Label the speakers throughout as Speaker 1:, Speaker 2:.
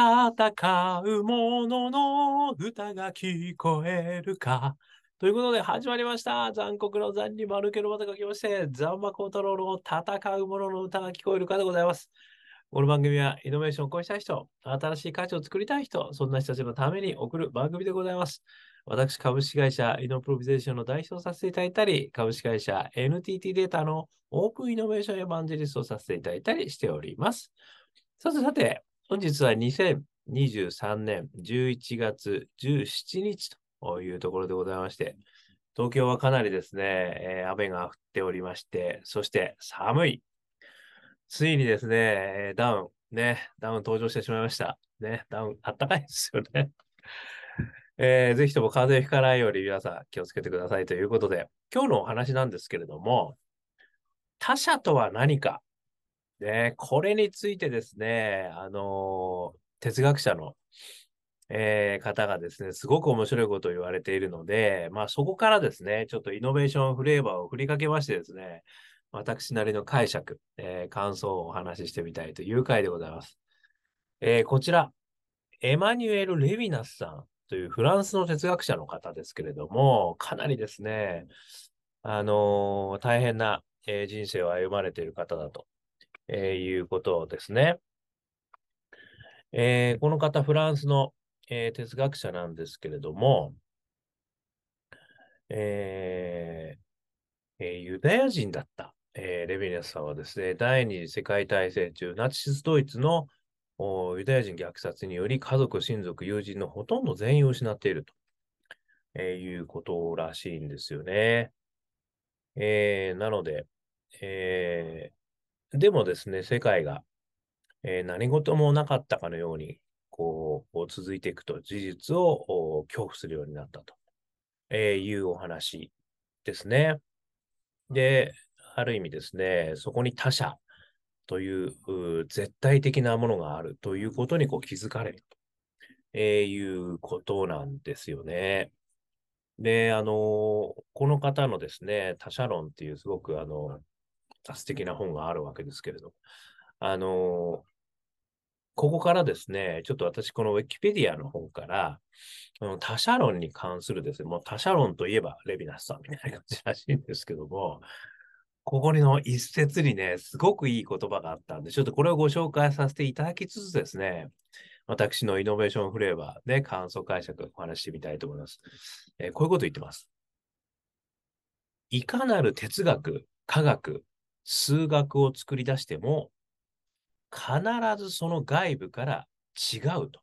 Speaker 1: 戦う者の歌が聞こえるか。ということで始まりました。残酷の残に丸けのまた書きまして、ザンマコウタロウの戦う者の歌が聞こえるかでございます。この番組はイノベーションを起こしたい人、新しい価値を作りたい人、そんな人たちのために送る番組でございます。私、株式会社イノプロビゼーションの代表をさせていただいたり、株式会社 NTT データのオープンイノベーションエヴァンジェリストをさせていただいたりしております。さてさて、本日は2023年11月17日というところでございまして、東京はかなりですね、えー雨が降っておりまして、そして寒い。ついにですね、えーダウン、ね、ダウン登場してしまいました。ね、ダウン、あったかいですよね。えーぜひとも風邪ひかないように皆さん気をつけてくださいということで、今日のお話なんですけれども、他者とは何か。ね、これについてですね、あの哲学者の、えー方がですね、すごく面白いことを言われているので、まあそこからですね、ちょっとイノベーションフレーバーを振りかけましてですね、私なりの解釈、えー感想をお話ししてみたいという回でございます。えーこちら、エマニュエル・レヴィナスさんというフランスの哲学者の方ですけれども、かなりですね、あのー大変な、えー人生を歩まれている方だと、えーいうことですね。えーこの方、フランスの、えー哲学者なんですけれども、えーえユダヤ人だった、えレヴィナスさんはですね、第二次世界大戦中、ナチスドイツのユダヤ人虐殺により家族、親族、友人のほとんど全員を失っていると、えいうことらしいんですよね。えなので、えでもですね、世界が、えー何事もなかったかのように、こう、続いていくと、事実を恐怖するようになったと、えーいうお話ですね。で、ある意味ですね、そこに他者という絶対的なものがあるということにこう気づかれると、えーいうことなんですよね。で、あのこの方のですね、他者論っていうすごくあの、素敵な本があるわけですけれど、あのここからですね、ちょっと私このウィキペディアの方から、他者論に関するですね、もう他者論といえばレヴィナスさんみたいな感じらしいんですけども、ここにの一節にね、すごくいい言葉があったんで、ちょっとこれをご紹介させていただきつつですね、私のイノベーションフレーバーで感想解釈をお話ししてみたいと思います。えーこういうこと言ってます。いかなる哲学、科学、数学を作り出しても、必ずその外部から違うと。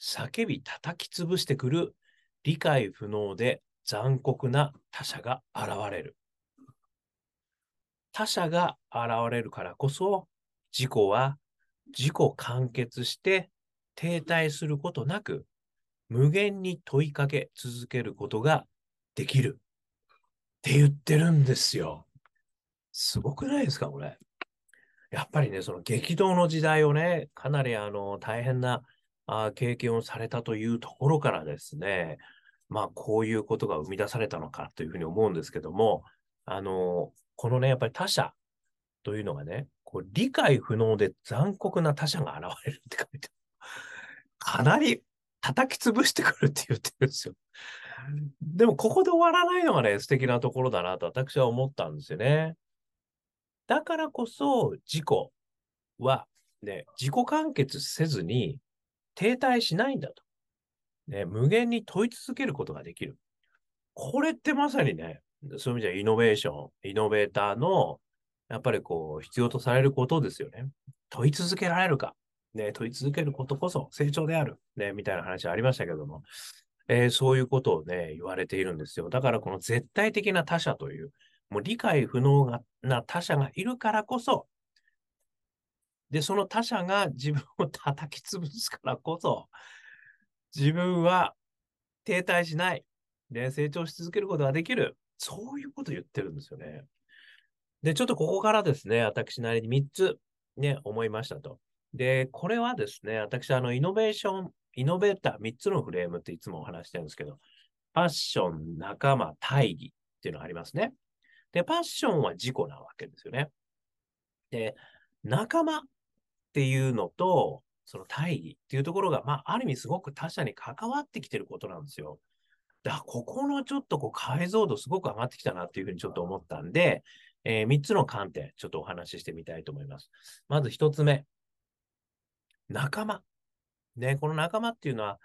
Speaker 1: 叫び叩き潰してくる理解不能で残酷な他者が現れる。他者が現れるからこそ、自己は自己完結して停滞することなく、無限に問いかけ続けることができる。って言ってるんですよ。すごくないですか、これ。やっぱりね、その激動の時代をね、かなりあの大変なあ経験をされたというところからですね、まあこういうことが生み出されたのかというふうに思うんですけども、あの、このね、やっぱり他者というのがね、こう理解不能で残酷な他者が現れるって書いて。かなり叩き潰してくるって言ってるんですよ。でもここで終わらないのがね、素敵なところだなと私は思ったんですよね。だからこそ自己は、ね、自己完結せずに停滞しないんだと。ね、無限に問い続けることができる。これってまさにね、そういう意味じゃイノベーション、イノベーターのやっぱりこう必要とされることですよね。問い続けられるか。ね、問い続けることこそ成長である。ね、みたいな話ありましたけども、えーそういうことをね、言われているんですよ。だからこの絶対的な他者という、もう理解不能な他者がいるからこそ、で、その他者が自分を叩き潰すからこそ、自分は停滞しない。で、成長し続けることができる。そういうこと言ってるんですよね。で、ちょっとここからですね、私なりに3つね、思いましたと。で、これはですね、私、あの、イノベーション、イノベーター3つのフレームっていつもお話してるんですけど、パッション、仲間、大義っていうのがありますね。で、パッションは自己なわけですよね。で、仲間っていうのと、その大義っていうところが、まあ、ある意味すごく他者に関わってきてることなんですよ。だ、ここのちょっとこう解像度すごく上がってきたなっていうふうにちょっと思ったんで、えー、3つの観点、ちょっとお話ししてみたいと思います。まず1つ目。仲間。ね、この仲間っていうのは、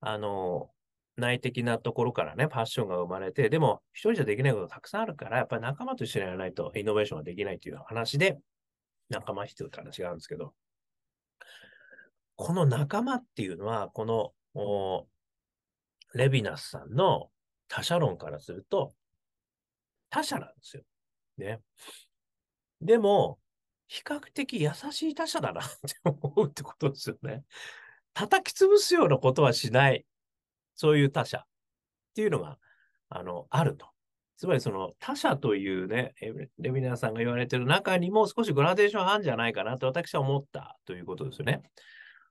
Speaker 1: あの、内的なところからね、パッションが生まれて、でも、一人じゃできないことたくさんあるから、やっぱり仲間と一緒にやらないとイノベーションができないという話で、仲間必要って話があるんですけど、この仲間っていうのは、この、レヴィナスさんの他者論からすると、他者なんですよ。ね。でも、比較的優しい他者だなって思うってことですよね。叩き潰すようなことはしない、そういう他者っていうのが、あの、あると。つまりその他者というね、レミナーさんが言われてる中にも少しグラデーションあるんじゃないかなと私は思ったということですよね。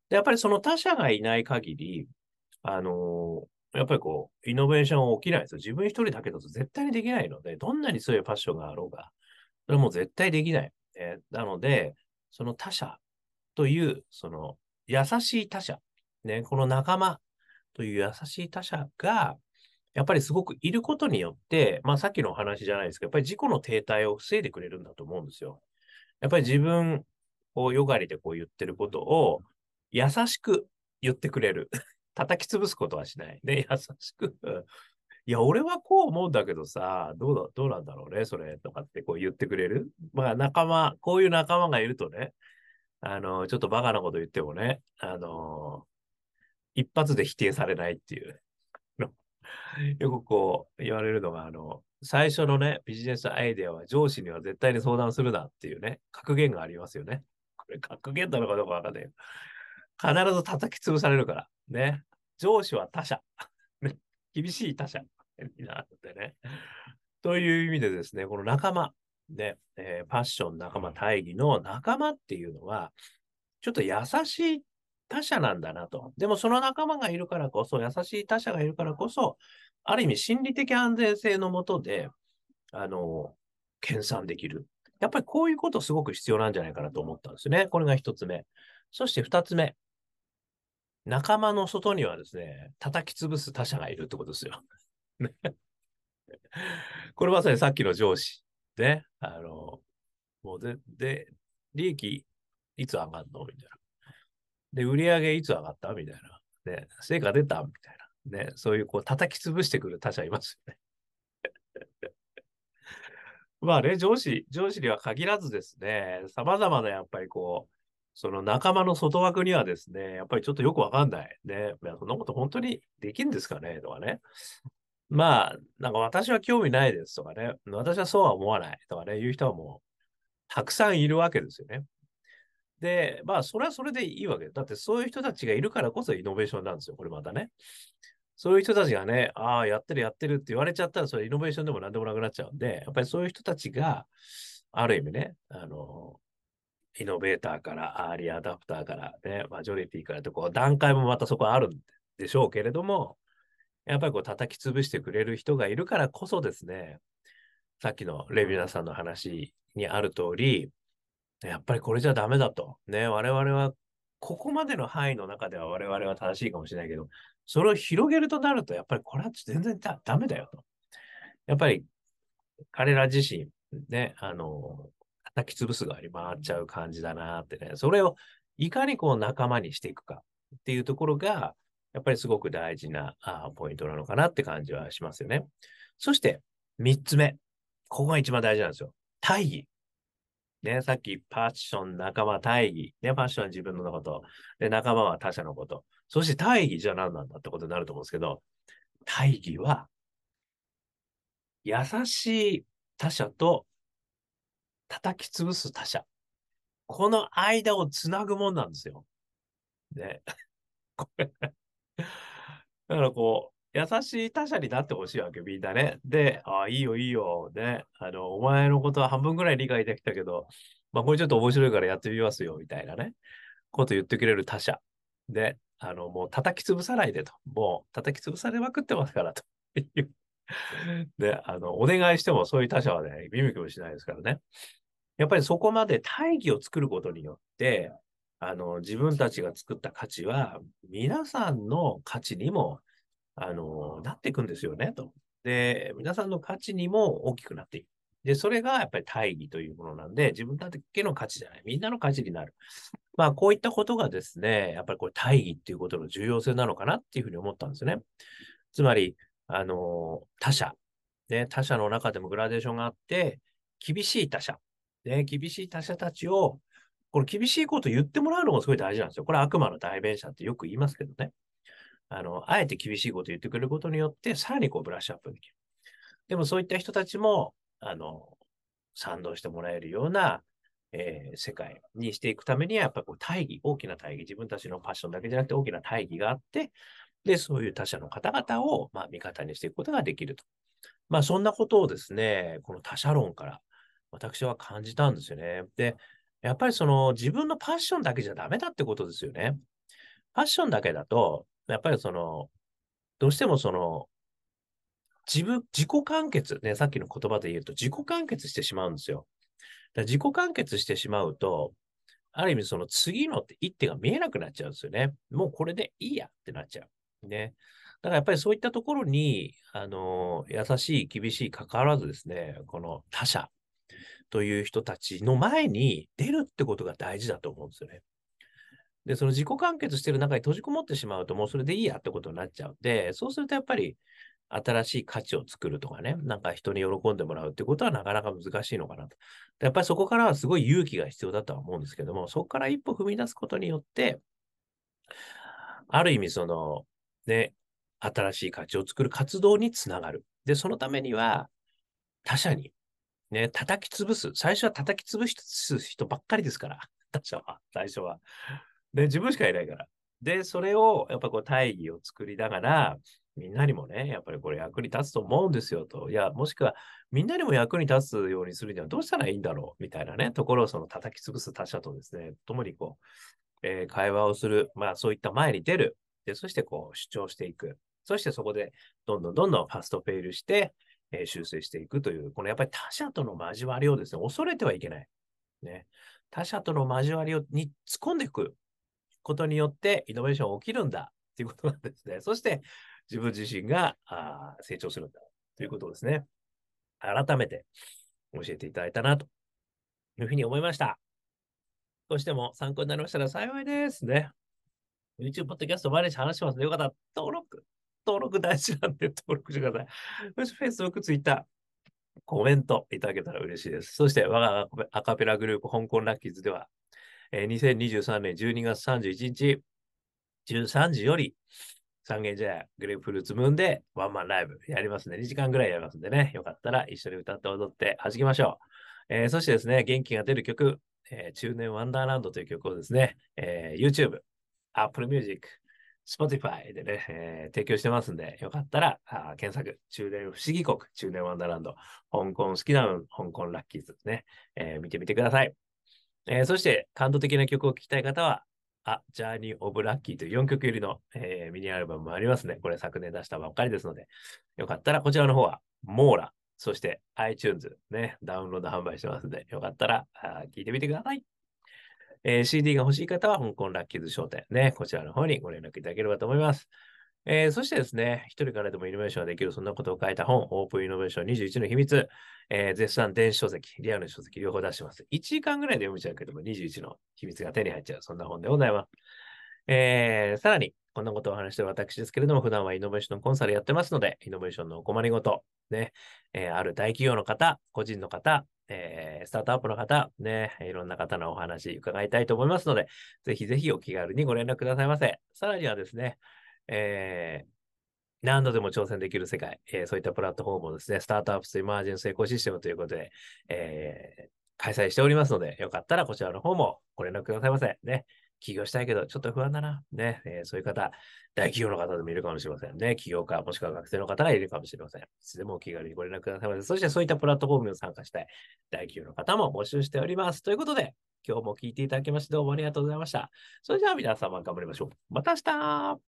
Speaker 1: で、やっぱりその他者がいない限り、あの、やっぱりこう、イノベーション起きないですよ。自分一人だけだと絶対にできないので、どんなに強いパッションがあろうが、それも絶対できない。えー、なので、その他者という、その優しい他者、ね、この仲間という優しい他者が、やっぱりすごくいることによって、まあさっきのお話じゃないですけど、やっぱり事故の停滞を防いでくれるんだと思うんですよ。やっぱり自分をよがりでこう言ってることを優しく言ってくれる。叩き潰すことはしない。で、優しくいや、俺はこう思うんだけどさ、どうだ、どうなんだろうね、それ、とかってこう言ってくれる。まあ、仲間、こういう仲間がいるとね、あの、ちょっとバカなこと言ってもね、あの、一発で否定されないっていう。よくこう言われるのが、あの、最初のね、ビジネスアイデアは上司には絶対に相談するなっていうね、格言がありますよね。これ格言なのかどうかわかんない。必ず叩き潰されるから。ね。上司は他者。厳しい他者になってね。という意味でですね、この仲間、ね、えー、パッション仲間大義の仲間っていうのは、ちょっと優しい他者なんだなと。でもその仲間がいるからこそ、優しい他者がいるからこそ、ある意味心理的安全性のもとで、あの、研鑽できる。やっぱりこういうことすごく必要なんじゃないかなと思ったんですね。これが一つ目。そして二つ目。仲間の外にはですね、叩き潰す他者がいるってことですよ。これまさにさっきの上司。ね。あの、もうで、で、利益いつ上がるの？みたいな。で、売り上げいつ上がった？みたいな。ね、成果出た？みたいな。ね、そういうこう叩き潰してくる他者いますよね。まあね、上司、上司には限らずですね、様々なやっぱりこう、その仲間の外枠にはですね、やっぱりちょっとよくわかんない。ね。いやそんなこと本当にできるんですかね？とかね。まあ、なんか私は興味ないですとかね。私はそうは思わないとかね、いう人はもう、たくさんいるわけですよね。で、まあ、それはそれでいいわけだってそういう人たちがいるからこそイノベーションなんですよ。これまたね。そういう人たちがね、ああ、やってるやってるって言われちゃったら、それイノベーションでも何でもなくなっちゃうんで、やっぱりそういう人たちが、ある意味ね、あの、イノベーターから、アーリーアダプターから、ね、マジョリティからと、こう、段階もまたそこあるんでしょうけれども、やっぱりこう、叩き潰してくれる人がいるからこそですね、さっきのレビュナーさんの話にある通り、やっぱりこれじゃダメだと。ね、我々は、ここまでの範囲の中では我々は正しいかもしれないけど、それを広げるとなると、やっぱりこれは全然だダメだよと。やっぱり彼ら自身、ね、あの、叩き潰す側に回っちゃう感じだなってね。それをいかにこう仲間にしていくかっていうところが、やっぱりすごく大事なあポイントなのかなって感じはしますよね。そして、三つ目。ここが一番大事なんですよ。大義。ね、さっきパッション、仲間、大義。ね、パッションは自分のこと。で、仲間は他者のこと。そして大義じゃ何なんだってことになると思うんですけど、大義は、優しい他者と叩き潰す他者。この間をつなぐもんなんですよ。ね。だからこう、優しい他者になってほしいわけ、みんなね。で、ああ、いいよ、いいよ。ね。あの、お前のことは半分ぐらい理解できたけど、まあ、これちょっと面白いからやってみますよ、みたいなね。こと言ってくれる他者。で、あの、もう叩き潰さないでと。もう叩き潰されまくってますからと。で、あの、お願いしてもそういう他者はね、耳くもしないですからね。やっぱりそこまで大義を作ることによって、あの、自分たちが作った価値は、皆さんの価値にも、あの、なっていくんですよね、と。で、皆さんの価値にも大きくなっていく。で、それがやっぱり大義というものなんで、自分だけの価値じゃない、みんなの価値になる。まあ、こういったことがですね、やっぱりこれ大義っていうことの重要性なのかなっていうふうに思ったんですね。つまり、あの、他者。ね、他者の中でもグラデーションがあって、厳しい他者。ね、厳しい他者たちを、この厳しいこと言ってもらうのもすごい大事なんですよ。これ悪魔の代弁者ってよく言いますけどね。あの、あえて厳しいことを言ってくれることによって、さらにこうブラッシュアップできる。でもそういった人たちも、あの、賛同してもらえるような、えー、世界にしていくためには、やっぱりこう大義、大きな大義、自分たちのパッションだけじゃなくて大きな大義があって、で、そういう他者の方々を、まあ、味方にしていくことができると。まあ、そんなことをですね、この他者論から私は感じたんですよね。で、やっぱりその自分のパッションだけじゃダメだってことですよね。パッションだけだと、やっぱりその、どうしてもその、自分、自己完結、ね、さっきの言葉で言うと自己完結してしまうんですよ。だ自己完結してしまうと、ある意味その次の一手が見えなくなっちゃうんですよね。もうこれでいいやってなっちゃう。ね。だからやっぱりそういったところに、あの、優しい、厳しい、関わらずですね、この他者という人たちの前に出るってことが大事だと思うんですよね。で、その自己完結してる中に閉じこもってしまうと、もうそれでいいやってことになっちゃうんで、そうするとやっぱり、新しい価値を作るとかね、なんか人に喜んでもらうってことはなかなか難しいのかなと。やっぱりそこからはすごい勇気が必要だとは思うんですけども、そこから一歩踏み出すことによって、ある意味その、ね、新しい価値を作る活動につながる。で、そのためには、他者に、ね、叩き潰す。最初は叩き潰す人ばっかりですから、他者は、最初は。で、自分しかいないから。で、それを、やっぱこう、大義を作りながら、みんなにもね、やっぱりこれ役に立つと思うんですよと。いや、もしくはみんなにも役に立つようにするにはどうしたらいいんだろう？みたいなね、ところをその叩き潰す他者とですね、共にこう、えー、会話をする。まあそういった前に出る。で、そしてこう主張していく。そしてそこでどんどんどんどんファストフェイルして、えー、修正していくという、このやっぱり他者との交わりをですね、恐れてはいけない。ね。他者との交わりをに突っ込んでいくことによってイノベーション起きるんだっていうことなんですね。そして、自分自身があ成長するんだということですね、改めて教えていただいたなというふうに思いました。少しでも参考になりましたら幸いですね。YouTube、ポッドキャスト毎日話しますので、よかったら登録、登録大事なんで登録してください。そして Facebook、Twitter、コメントいただけたら嬉しいです。そして我がアカペラグループ、香港ラッキーズでは、えー、2023年12月31日、13時より、三軒茶屋グレープフルーツムーンでワンマンライブやりますね。2時間ぐらいやりますんでね。よかったら一緒に歌って踊って弾きましょう。えー、そしてですね、元気が出る曲、えー、中年ワンダーランドという曲をですね、えー、YouTube、Apple Music、Spotify でね、えー、提供してますんで、よかったらあ検索、中年不思議国、中年ワンダーランド、香港好きな香港ラッキーズですね、えー、見てみてください。えー、そして、感動的な曲を聴きたい方は、あ、ジャーニー・オブ・ラッキーという4曲入りの、えー、ミニアルバムもありますね。これ昨年出したばっかりですので、よかったらこちらの方は、モーラ、そして iTunes ね、ダウンロード販売してますので、よかったら聞いてみてください。えー、CD が欲しい方は、香港ラッキーズ商店ね、こちらの方にご連絡いただければと思います。えー、そしてですね、一人からでもイノベーションができる、そんなことを書いた本、オープンイノベーション21の秘密、えー、絶賛電子書籍、リアルの書籍両方出してます。1時間ぐらいで読めちゃうけども、21の秘密が手に入っちゃう、そんな本でございます。えー、さらに、こんなことを話してる私ですけれども、普段はイノベーションコンサルやってますので、イノベーションのお困りごと、ね、えー、ある大企業の方、個人の方、えー、スタートアップの方、ね、いろんな方のお話伺いたいと思いますので、ぜひぜひお気軽にご連絡くださいませ。さらにはですね、えー、何度でも挑戦できる世界、えー、そういったプラットフォームをですね、スタートアップスエマージェンスエコシステムということで、えー、開催しておりますので、よかったらこちらの方もご連絡くださいませ。ね。起業したいけど、ちょっと不安だな。ね。えー、そういう方、大企業の方でもいるかもしれませんね。起業家、もしくは学生の方がいるかもしれません。いつでもお気軽にご連絡くださいませ。そしてそういったプラットフォームに参加したい大企業の方も募集しております。ということで、今日も聞いていただきましてどうもありがとうございました。それじゃあ皆様頑張りましょう。また明日